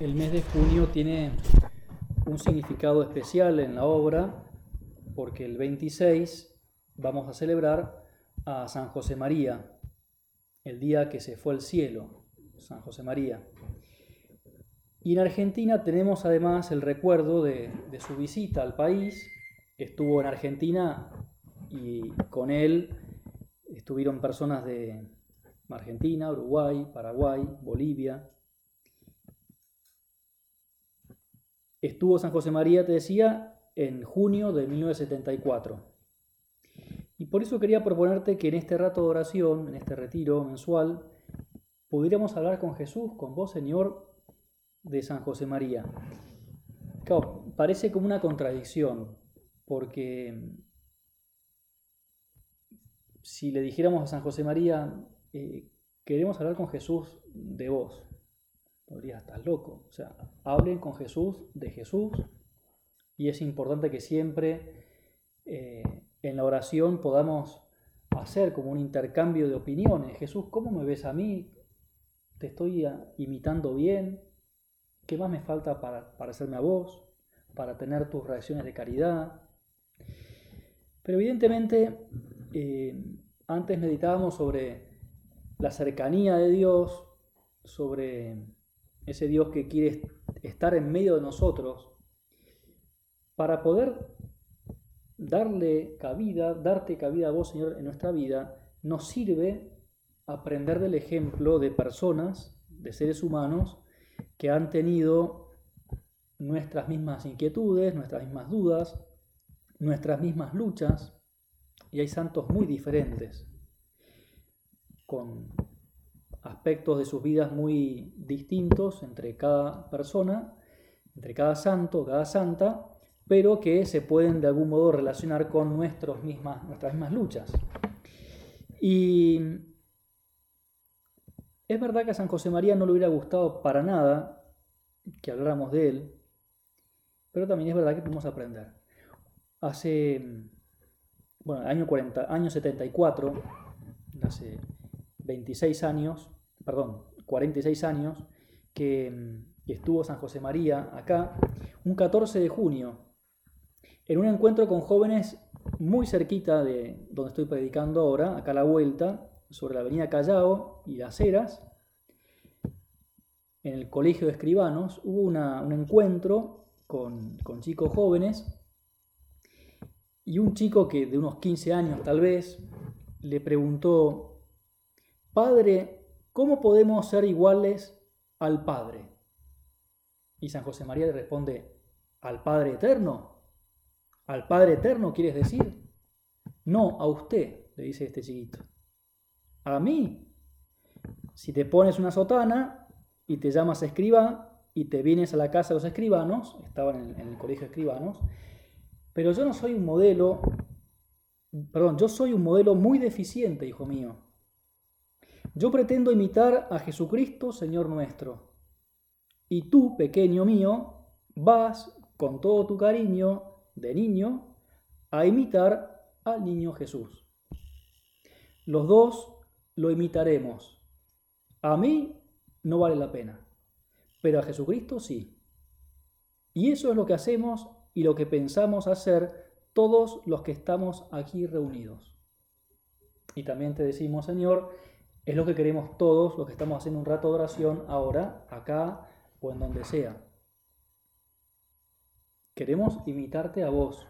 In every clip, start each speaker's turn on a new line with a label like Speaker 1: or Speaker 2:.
Speaker 1: el mes de junio tiene un significado especial en la obra porque el 26 vamos a celebrar a San José María, el día que se fue al cielo, San José María. Y en Argentina tenemos además el recuerdo de, de su visita al país. Estuvo en Argentina y con él estuvieron personas de Argentina, Uruguay, Paraguay, Bolivia, Estuvo San José María, te decía, en junio de 1974. Y por eso quería proponerte que en este rato de oración, en este retiro mensual, pudiéramos hablar con Jesús, con vos, Señor, de San José María. Claro, parece como una contradicción, porque si le dijéramos a San José María, eh, queremos hablar con Jesús de vos, podría estar loco. O sea, hablen con Jesús de Jesús y es importante que siempre eh, en la oración podamos hacer como un intercambio de opiniones. Jesús, ¿cómo me ves a mí? ¿Te estoy imitando bien? ¿Qué más me falta para parecerme a vos? Para tener tus reacciones de caridad. Pero evidentemente, eh, antes meditábamos sobre la cercanía de Dios, sobre ese Dios que quiere estar en medio de nosotros, para poder darle cabida, darte cabida a vos, Señor, en nuestra vida, nos sirve aprender del ejemplo de personas, de seres humanos, que han tenido nuestras mismas inquietudes, nuestras mismas dudas, nuestras mismas luchas, y hay santos muy diferentes, con aspectos de sus vidas muy distintos entre cada persona, entre cada santo, cada santa, pero que se pueden de algún modo relacionar con mismas, nuestras mismas luchas. Y es verdad que a San José María no le hubiera gustado para nada que habláramos de él, pero también es verdad que podemos aprender. Hace, bueno, año, 40, año 74, hace 26 años, perdón, 46 años, mm, que, estuvo San José María acá, un 14 de junio, en un encuentro con jóvenes muy cerquita de donde estoy predicando ahora, acá a la vuelta, sobre la avenida Callao y las Heras, en el colegio de escribanos, hubo un encuentro con, con chicos jóvenes y un chico que de unos 15 años tal vez le preguntó Padre, ¿cómo podemos ser iguales al Padre? Y San José María le responde, ¿al Padre Eterno? ¿Al Padre Eterno quieres decir? No, a usted, le dice este chiquito. A mí. Si te pones una sotana y te llamas escriba y te vienes a la casa de los escribanos, estaban en, en el colegio de escribanos, pero yo no soy un modelo, perdón, yo soy un modelo muy deficiente, hijo mío. Yo pretendo imitar a Jesucristo, Señor nuestro. Y tú, pequeño mío, vas con todo tu cariño de niño a imitar al niño Jesús. Los dos lo imitaremos. A mí no vale la pena, pero a Jesucristo sí. Y eso es lo que hacemos y lo que pensamos hacer todos los que estamos aquí reunidos. Y también te decimos, Señor, es lo que queremos todos los que estamos haciendo un rato de oración ahora, acá o en donde sea. Queremos imitarte a vos.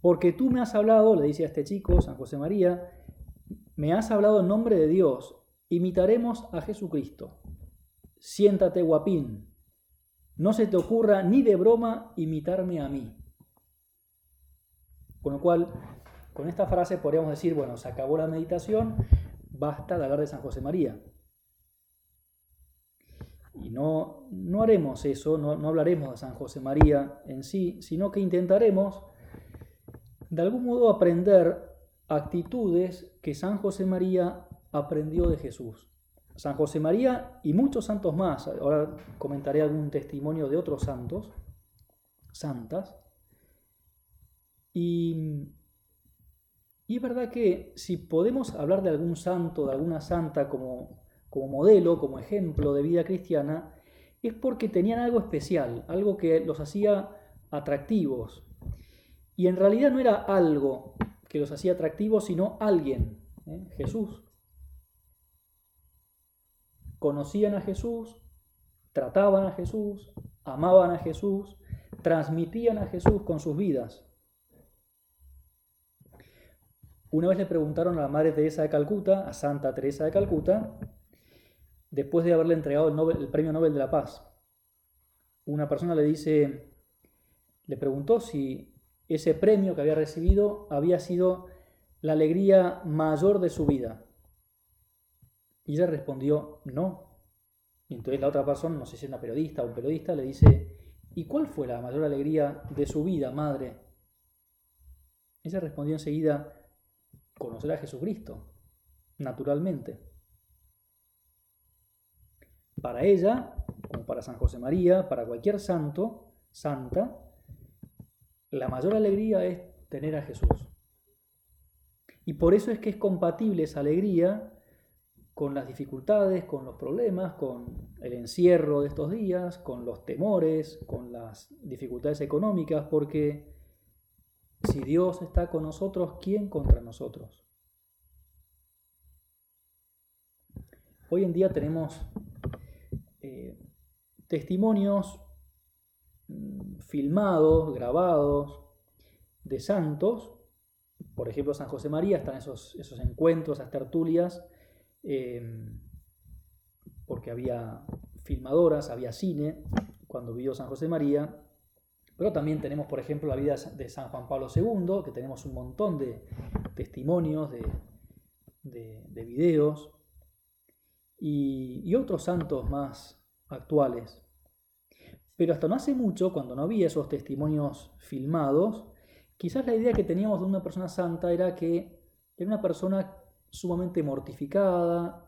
Speaker 1: Porque tú me has hablado, le dice a este chico, San José María, me has hablado en nombre de Dios. Imitaremos a Jesucristo. Siéntate guapín. No se te ocurra ni de broma imitarme a mí. Con lo cual, con esta frase podríamos decir, bueno, se acabó la meditación, basta de hablar de San José María. Y no, no haremos eso, no, no hablaremos de San José María en sí, sino que intentaremos de algún modo aprender actitudes que San José María aprendió de Jesús. San José María y muchos santos más, ahora comentaré algún testimonio de otros santos, santas, y y es verdad que si podemos hablar de algún santo, de alguna santa como modelo, como ejemplo de vida cristiana, es porque tenían algo especial, algo que los hacía atractivos. Y en realidad no era algo que los hacía atractivos, sino alguien, ¿eh? Jesús. Conocían a Jesús, trataban a Jesús, amaban a Jesús, transmitían a Jesús con sus vidas. Una vez le preguntaron a la Madre Teresa de Calcuta, a Santa Teresa de Calcuta, después de haberle entregado el, el Premio Nobel de la Paz. Una persona le dice, le preguntó si ese premio que había recibido había sido la alegría mayor de su vida. Y ella respondió, no. Y entonces la otra persona, no sé si es una periodista o un periodista, le dice, ¿y cuál fue la mayor alegría de su vida, madre? Ella respondió enseguida, conocer a Jesucristo, naturalmente. Para ella, como para San José María, para cualquier santo, santa, la mayor alegría es tener a Jesús. Y por eso es que es compatible esa alegría con las dificultades, con los problemas, con el encierro de estos días, con los temores, con las dificultades económicas, porque si Dios está con nosotros, ¿quién contra nosotros? Hoy en día tenemos eh, testimonios mm, filmados, grabados, de santos. Por ejemplo, San José María, están esos, esos encuentros, esas tertulias, eh, porque había filmadoras, había cine cuando vivió San José María. Pero también tenemos, por ejemplo, la vida de San Juan Pablo II, que tenemos un montón de testimonios, de, de, videos, y, y, otros santos más actuales. Pero hasta no hace mucho, cuando no había esos testimonios filmados, quizás la idea que teníamos de una persona santa era que era una persona sumamente mortificada,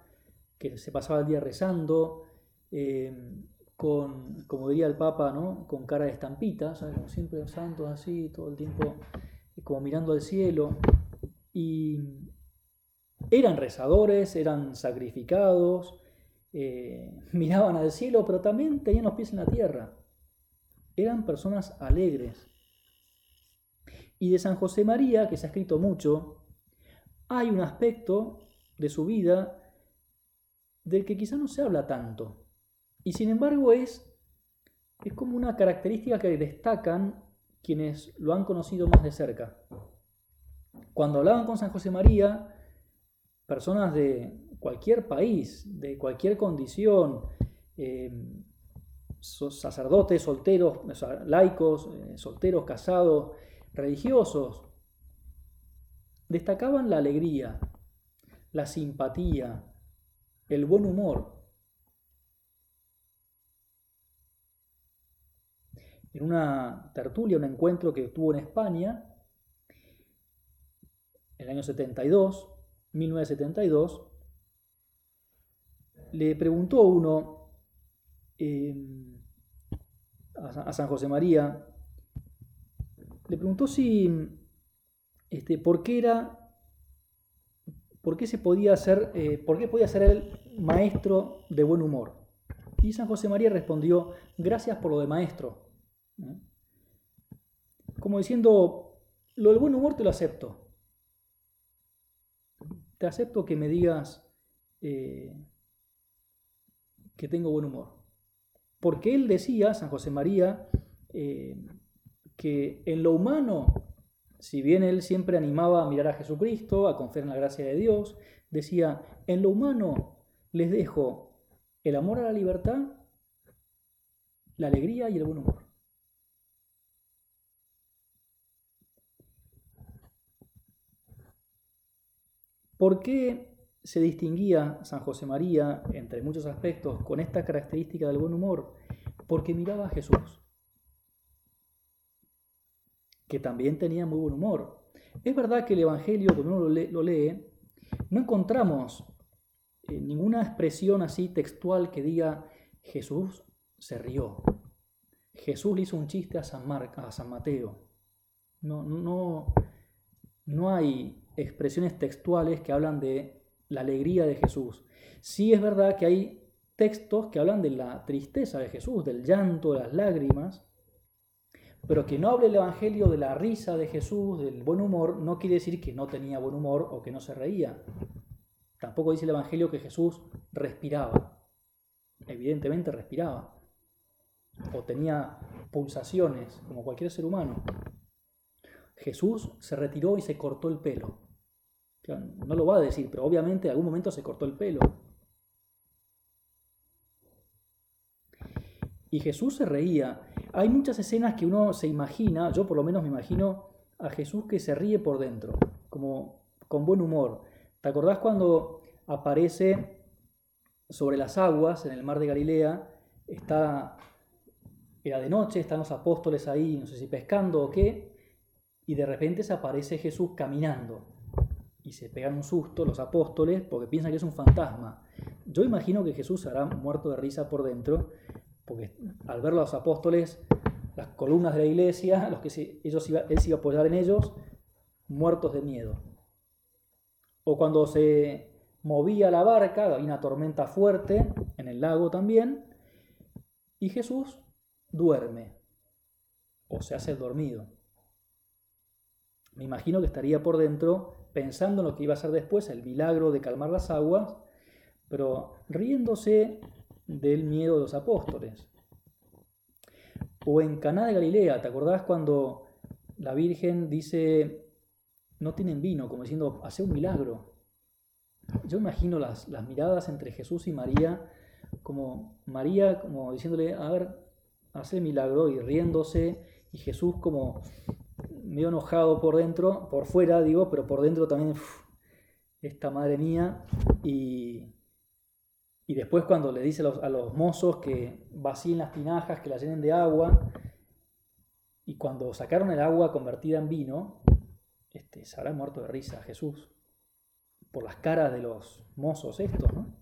Speaker 1: que se pasaba el día rezando, eh, con, como diría el Papa, ¿no? con cara de estampita, como siempre santos así, todo el tiempo como mirando al cielo. Y eran rezadores, eran sacrificados, eh, miraban al cielo, pero también tenían los pies en la tierra. Eran personas alegres. Y de San José María, que se ha escrito mucho, hay un aspecto de su vida del que quizá no se habla tanto. Y sin embargo es, es como una característica que destacan quienes lo han conocido más de cerca. Cuando hablaban con San José María, personas de cualquier país, de cualquier condición, eh, sacerdotes, solteros, laicos, eh, solteros, casados, religiosos, destacaban la alegría, la simpatía, el buen humor. En una tertulia, un encuentro que tuvo en España, en el año 72, 1972, le preguntó uno eh, a San José María, le preguntó si, este, por qué era, por qué se podía ser, eh, por qué podía ser el maestro de buen humor. Y San José María respondió, gracias por lo de maestro. Como diciendo, lo del buen humor te lo acepto. Te acepto que me digas eh, que tengo buen humor. Porque él decía, San José María, eh, que en lo humano, si bien él siempre animaba a mirar a Jesucristo, a confiar en la gracia de Dios, decía, en lo humano les dejo el amor a la libertad, la alegría y el buen humor. ¿Por qué se distinguía San José María, entre muchos aspectos, con esta característica del buen humor? Porque miraba a Jesús, que también tenía muy buen humor. Es verdad que el Evangelio, cuando uno lo lee, no encontramos eh, ninguna expresión así textual que diga Jesús se rió. Jesús le hizo un chiste a San, a San Mateo. No, no, no hay expresiones textuales que hablan de la alegría de Jesús. Sí es verdad que hay textos que hablan de la tristeza de Jesús, del llanto, de las lágrimas, pero que no hable el Evangelio de la risa de Jesús, del buen humor, no quiere decir que no tenía buen humor o que no se reía. Tampoco dice el Evangelio que Jesús respiraba. Evidentemente respiraba. O tenía pulsaciones, como cualquier ser humano. Jesús se retiró y se cortó el pelo. No lo va a decir, pero obviamente en algún momento se cortó el pelo. Y Jesús se reía. Hay muchas escenas que uno se imagina, yo por lo menos me imagino a Jesús que se ríe por dentro, como con buen humor. ¿Te acordás cuando aparece sobre las aguas en el mar de Galilea? Está, era de noche, están los apóstoles ahí, no sé si pescando o qué, y de repente se aparece Jesús caminando. Y se pegan un susto los apóstoles porque piensan que es un fantasma. Yo imagino que Jesús hará muerto de risa por dentro porque al ver los apóstoles, las columnas de la iglesia, los que ellos él se iba a apoyar en ellos, muertos de miedo. O cuando se movía la barca, había una tormenta fuerte en el lago también, y Jesús duerme, o se hace dormido. Me imagino que estaría por dentro pensando en lo que iba a ser después, el milagro de calmar las aguas, pero riéndose del miedo de los apóstoles. O en Caná de Galilea, ¿te acordás cuando la Virgen dice, no tienen vino, como diciendo, hace un milagro? Yo imagino las, las miradas entre Jesús y María, como María como diciéndole, a ver, hace milagro y riéndose, y Jesús como medio enojado por dentro, por fuera digo, pero por dentro también, esta madre mía, y, y después cuando le dice a los, mozos que vacíen las tinajas, que las llenen de agua, y cuando sacaron el agua convertida en vino, este, se habrá muerto de risa Jesús por las caras de los mozos estos, ¿no?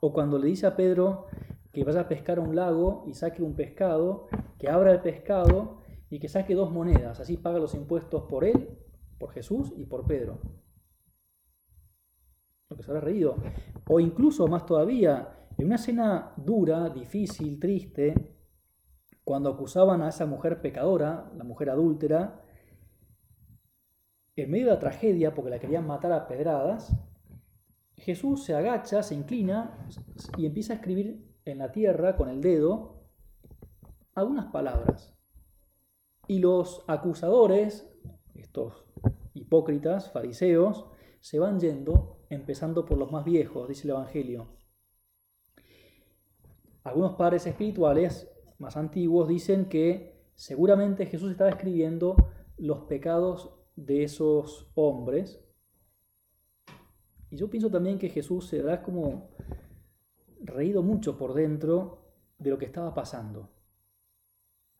Speaker 1: O cuando le dice a Pedro que vaya a pescar a un lago y saque un pescado, que abra el pescado y que saque dos monedas, así paga los impuestos por él, por Jesús y por Pedro que se habrá reído. O incluso más todavía, en una escena dura, difícil, triste, cuando acusaban a esa mujer pecadora, la mujer adúltera, en medio de la tragedia, porque la querían matar a pedradas, Jesús se agacha, se inclina y empieza a escribir en la tierra con el dedo algunas palabras. Y los acusadores, estos hipócritas, fariseos, se van yendo empezando por los más viejos, dice el Evangelio. Algunos padres espirituales más antiguos dicen que seguramente Jesús estaba escribiendo los pecados de esos hombres. Y yo pienso también que Jesús se habrá como reído mucho por dentro de lo que estaba pasando.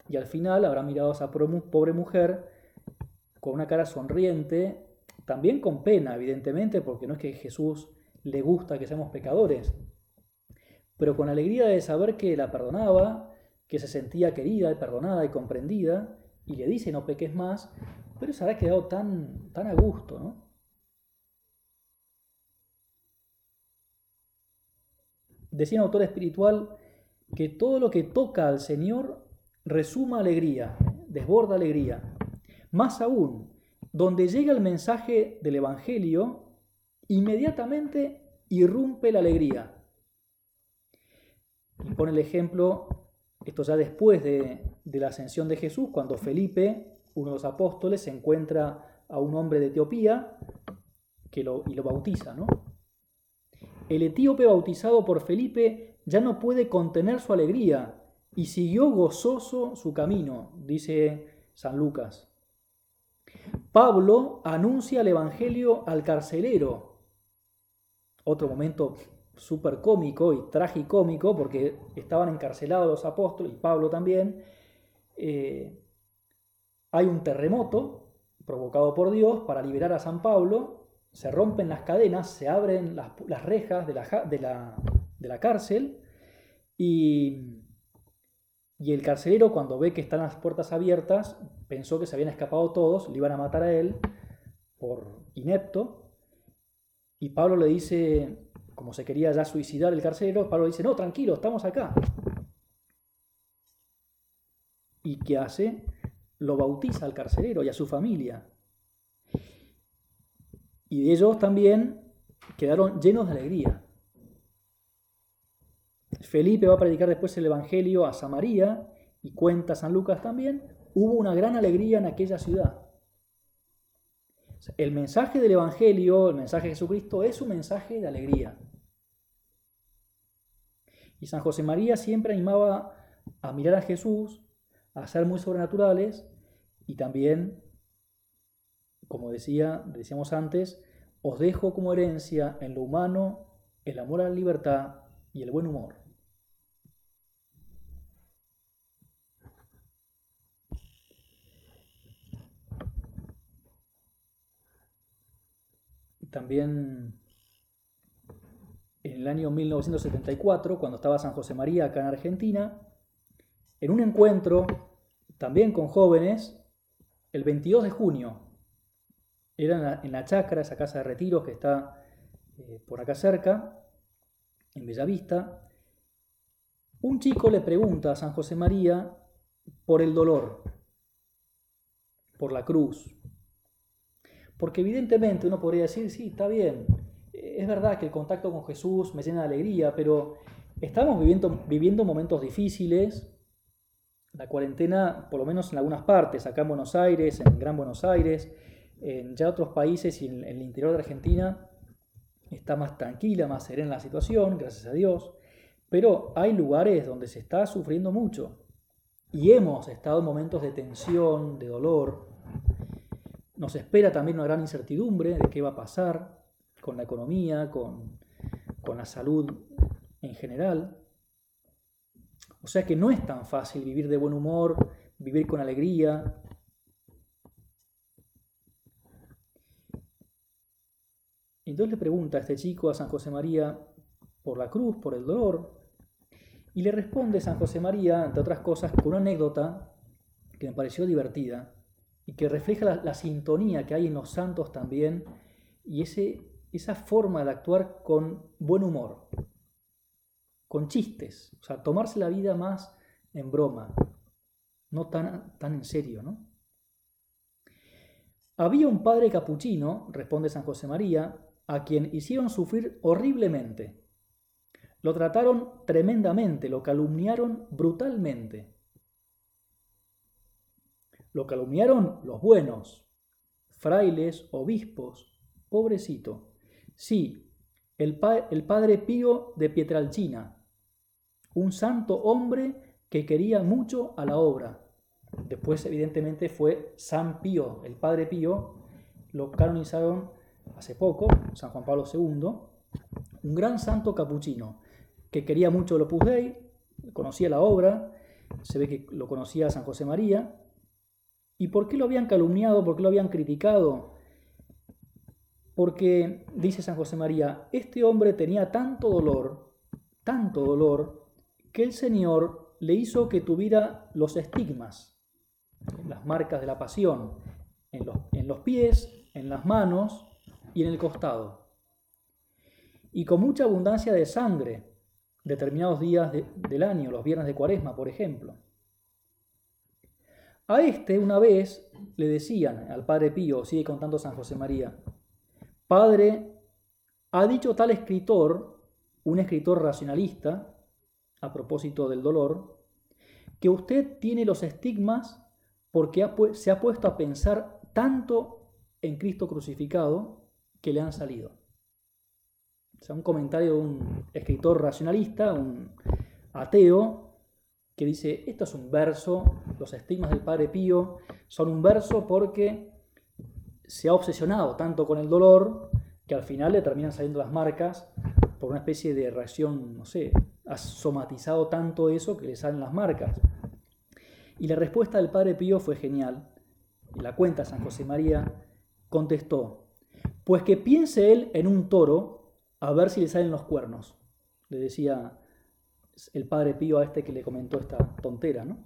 Speaker 1: Y al final habrá mirado a esa pobre mujer con una cara sonriente también con pena, evidentemente, porque no es que Jesús le gusta que seamos pecadores, pero con alegría de saber que la perdonaba, que se sentía querida, perdonada y comprendida, y le dice no peques más, pero se habrá quedado tan, tan a gusto, ¿no? Decía un autor espiritual que todo lo que toca al Señor resuma alegría, desborda alegría. Más aún, donde llega el mensaje del Evangelio, inmediatamente irrumpe la alegría. Y pone el ejemplo, esto ya después de, la ascensión de Jesús, cuando Felipe, uno de los apóstoles, se encuentra a un hombre de Etiopía que lo, y lo bautiza. ¿no? El etíope bautizado por Felipe ya no puede contener su alegría y siguió gozoso su camino, dice San Lucas. Pablo anuncia el Evangelio al carcelero. Otro momento súper cómico y tragicómico, porque estaban encarcelados los apóstoles y Pablo también. Eh, hay un terremoto provocado por Dios para liberar a San Pablo. Se rompen las cadenas, se abren las, rejas de la, de la cárcel y y el carcelero, cuando ve que están las puertas abiertas, pensó que se habían escapado todos, le iban a matar a él por inepto, Y Pablo le dice, como se quería ya suicidar el carcelero, Pablo le dice, no, tranquilo, estamos acá. ¿Y qué hace? Lo bautiza al carcelero y a su familia. Y ellos también quedaron llenos de alegría. Felipe va a predicar después el Evangelio a Samaria y cuenta San Lucas también, hubo una gran alegría en aquella ciudad. El mensaje del Evangelio, el mensaje de Jesucristo, es un mensaje de alegría. Y San José María siempre animaba a mirar a Jesús, a ser muy sobrenaturales y también, como decía, decíamos antes, os dejo como herencia en lo humano el amor a la libertad y el buen humor. También en el año 1974, cuando estaba San José María acá en Argentina, en un encuentro también con jóvenes, el 22 de junio, era en la, chacra, esa casa de retiros que está eh, por acá cerca, en Bellavista, un chico le pregunta a San José María por el dolor, por la cruz, porque evidentemente uno podría decir, sí, está bien, es verdad que el contacto con Jesús me llena de alegría, pero estamos viviendo, viviendo momentos difíciles. La cuarentena, por lo menos en algunas partes, acá en Buenos Aires, en Gran Buenos Aires, en ya otros países y en, en el interior de Argentina, está más tranquila, más serena la situación, gracias a Dios. Pero hay lugares donde se está sufriendo mucho. Y hemos estado en momentos de tensión, de dolor, nos espera también una gran incertidumbre de qué va a pasar con la economía, con, la salud en general. O sea que no es tan fácil vivir de buen humor, vivir con alegría. Entonces le pregunta a este chico, a San José María, por la cruz, por el dolor, y le responde San José María, entre otras cosas, con una anécdota que me pareció divertida y que refleja la, sintonía que hay en los santos también y ese, esa forma de actuar con buen humor, con chistes, o sea, tomarse la vida más en broma, no tan, tan en serio, ¿no? Había un padre capuchino, responde San José María, a quien hicieron sufrir horriblemente. Lo trataron tremendamente, lo calumniaron brutalmente. Lo calumniaron los buenos, frailes, obispos, pobrecito. Sí, el, el padre Pío de Pietralcina, un santo hombre que quería mucho a la obra. Después, evidentemente, fue San Pío, el padre Pío, lo canonizaron hace poco, San Juan Pablo II, un gran santo capuchino que quería mucho el Opus Dei, conocía la obra, se ve que lo conocía San José María, ¿Y por qué lo habían calumniado? ¿Por qué lo habían criticado? Porque, dice San José María, este hombre tenía tanto dolor, tanto dolor, que el Señor le hizo que tuviera los estigmas, las marcas de la pasión, en los, pies, en las manos y en el costado. Y con mucha abundancia de sangre, determinados días del año, los viernes de cuaresma, por ejemplo. A este una vez le decían al padre Pío, sigue contando San José María, Padre, ha dicho tal escritor, un escritor racionalista, a propósito del dolor, que usted tiene los estigmas porque se ha puesto a pensar tanto en Cristo crucificado que le han salido. O sea, un comentario de un escritor racionalista, un ateo, que dice, esto es un verso, los estigmas del Padre Pío son un verso porque se ha obsesionado tanto con el dolor que al final le terminan saliendo las marcas por una especie de reacción, no sé, ha somatizado tanto eso que le salen las marcas. Y la respuesta del Padre Pío fue genial. La cuenta San José María contestó, pues que piense él en un toro a ver si le salen los cuernos. Le decía el padre Pío a este que le comentó esta tontera, ¿no?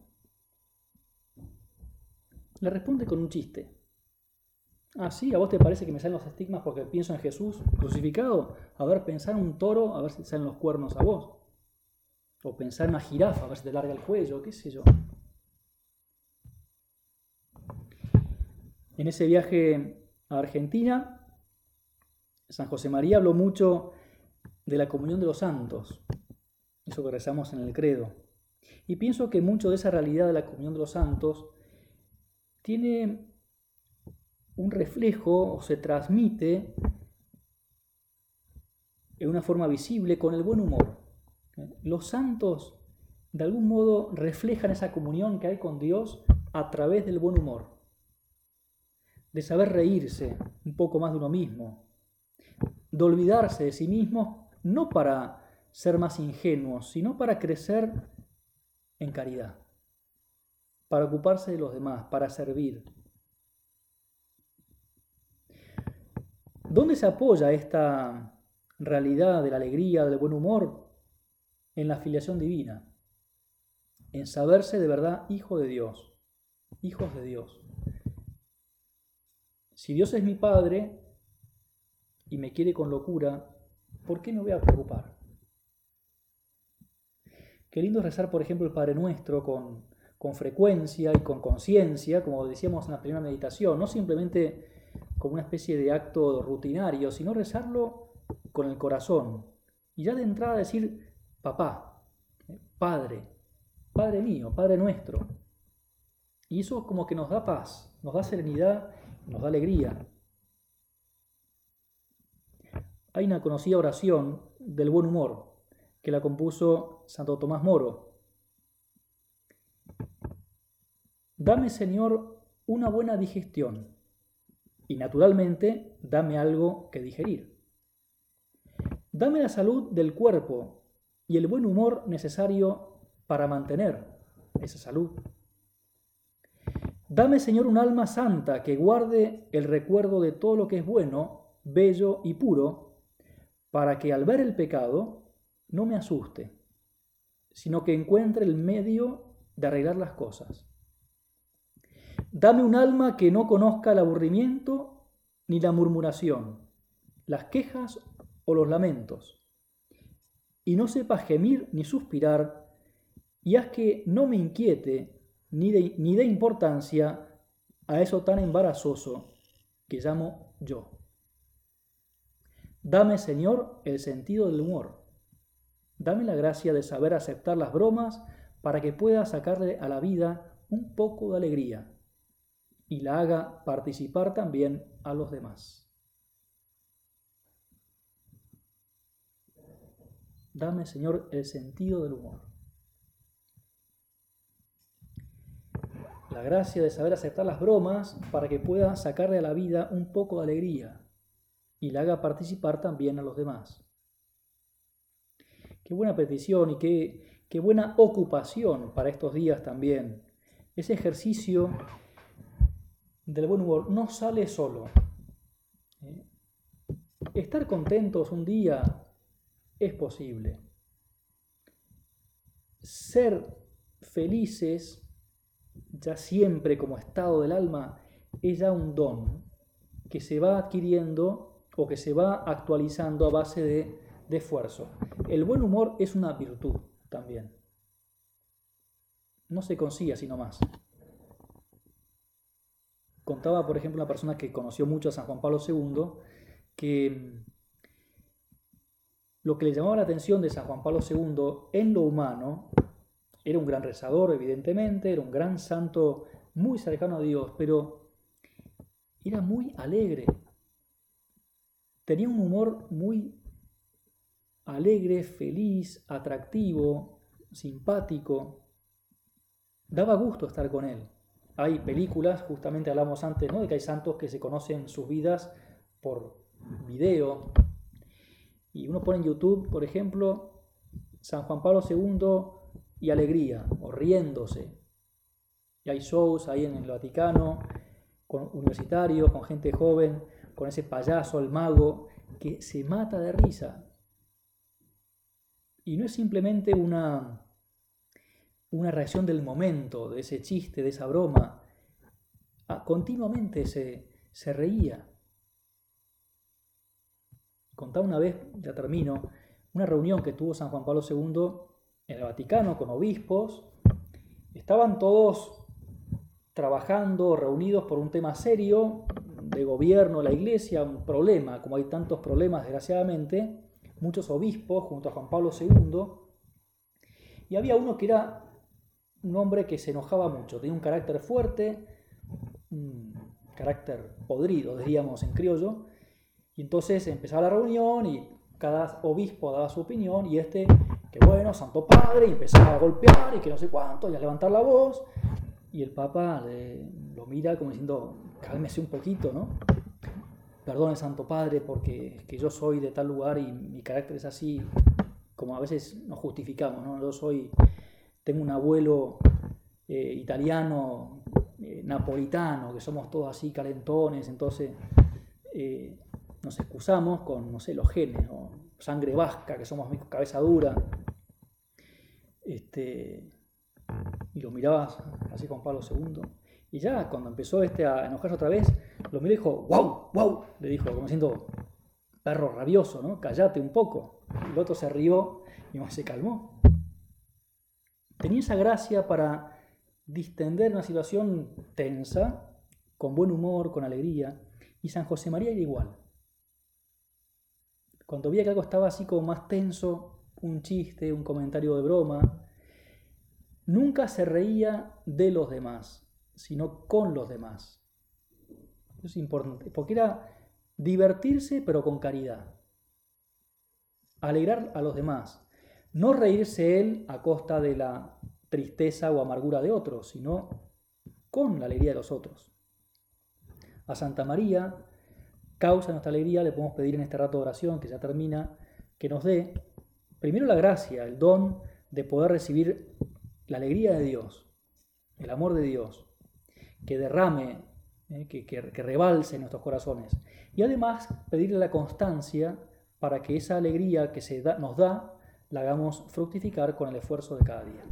Speaker 1: Le responde con un chiste. Ah, sí, ¿a vos te parece que me salen los estigmas porque pienso en Jesús crucificado? A ver, pensar en un toro, a ver si salen los cuernos a vos. O pensar en una jirafa, a ver si te larga el cuello, qué sé yo. En ese viaje a Argentina, San José María habló mucho de la comunión de los santos, eso que rezamos en el credo. Y pienso que mucho de esa realidad de la comunión de los santos tiene un reflejo o se transmite en una forma visible con el buen humor. Los santos de algún modo reflejan esa comunión que hay con Dios a través del buen humor de saber reírse un poco más de uno mismo, de olvidarse de sí mismo, no para ser más ingenuos, sino para crecer en caridad, para ocuparse de los demás, para servir. ¿Dónde se apoya esta realidad de la alegría, del buen humor? En la filiación divina, en saberse de verdad hijo de Dios, hijos de Dios. Si Dios es mi Padre y me quiere con locura, ¿por qué me voy a preocupar? Qué lindo rezar, por ejemplo, el Padre Nuestro con, con frecuencia y con conciencia, como decíamos en la primera meditación, no simplemente como una especie de acto rutinario, sino rezarlo con el corazón. Y ya de entrada decir, papá, padre, padre mío, padre nuestro. Y eso como que nos da paz, nos da serenidad nos da alegría. Hay una conocida oración del buen humor que la compuso Santo Tomás Moro. Dame, Señor, una buena digestión y naturalmente dame algo que digerir. Dame la salud del cuerpo y el buen humor necesario para mantener esa salud. Dame, Señor, un alma santa que guarde el recuerdo de todo lo que es bueno, bello y puro, para que al ver el pecado no me asuste, sino que encuentre el medio de arreglar las cosas. Dame un alma que no conozca el aburrimiento ni la murmuración, las quejas o los lamentos, y no sepa gemir ni suspirar, y haz que no me inquiete ni de, importancia a eso tan embarazoso que llamo yo. Dame, Señor, el sentido del humor. Dame la gracia de saber aceptar las bromas para que pueda sacarle a la vida un poco de alegría y la haga participar también a los demás. Dame, Señor, el sentido del humor. la gracia de saber aceptar las bromas para que pueda sacarle a la vida un poco de alegría y la haga participar también a los demás. Qué buena petición y qué, qué buena ocupación para estos días también. Ese ejercicio del buen humor no sale solo. ¿eh? Estar contentos un día es posible. Ser felices ya siempre como estado del alma, es ya un don que se va adquiriendo o que se va actualizando a base de, de esfuerzo. El buen humor es una virtud también. No se consigue así nomás. Contaba, por ejemplo, una persona que conoció mucho a San Juan Pablo II, que lo que le llamaba la atención de San Juan Pablo II en lo humano era un gran rezador, evidentemente, era un gran santo muy cercano a Dios, pero era muy alegre. Tenía un humor muy alegre, feliz, atractivo, simpático. Daba gusto estar con él. Hay películas, justamente hablamos antes, de que hay santos que se conocen sus vidas por video. Y uno pone en YouTube, por ejemplo, San Juan Pablo II y alegría, o riéndose. Y hay shows ahí en el Vaticano, con universitarios, con gente joven, con ese payaso, el mago, que se mata de risa. Y no es simplemente una, una reacción del momento, de ese chiste, de esa broma. Ah, continuamente se, se reía. Contaba una vez, ya termino, una reunión que tuvo San Juan Pablo II en el Vaticano con obispos. Estaban todos trabajando, reunidos por un tema serio de gobierno, la iglesia, un problema, como hay tantos problemas desgraciadamente, muchos obispos junto a Juan Pablo II, y había uno que era un hombre que se enojaba mucho, tenía un carácter fuerte, un carácter podrido, diríamos en criollo, y entonces empezaba la reunión y cada obispo daba su opinión y este, que bueno, Santo Padre, y empezaba a golpear y que no sé cuánto, y a levantar la voz, y el Papa lo mira como diciendo, cálmese un poquito, ¿no? Perdone, Santo Padre, porque que yo soy de tal lugar y mi carácter es así, como a veces nos justificamos, ¿no? Yo soy, tengo un abuelo eh, italiano, eh, napolitano, que somos todos así calentones, entonces eh, nos excusamos con, no sé, los genes, o sangre vasca, que somos cabeza dura. Este, y lo mirabas así con Pablo II. Y ya cuando empezó este a enojarse otra vez, lo miró y dijo, wow, wow, le dijo, como siendo perro rabioso, ¿no? Cállate un poco. El otro se rió y se calmó. Tenía esa gracia para distender una situación tensa, con buen humor, con alegría, y San José María era igual. Cuando veía que algo estaba así como más tenso, un chiste, un comentario de broma, nunca se reía de los demás, sino con los demás. Es importante, porque era divertirse pero con caridad. Alegrar a los demás. No reírse él a costa de la tristeza o amargura de otros, sino con la alegría de los otros. A Santa María, causa nuestra alegría, le podemos pedir en este rato de oración, que ya termina, que nos dé primero la gracia, el don de poder recibir la alegría de Dios, el amor de Dios, que derrame, eh, que, que, rebalse en nuestros corazones. Y además pedirle la constancia para que esa alegría que se da, nos da la hagamos fructificar con el esfuerzo de cada día.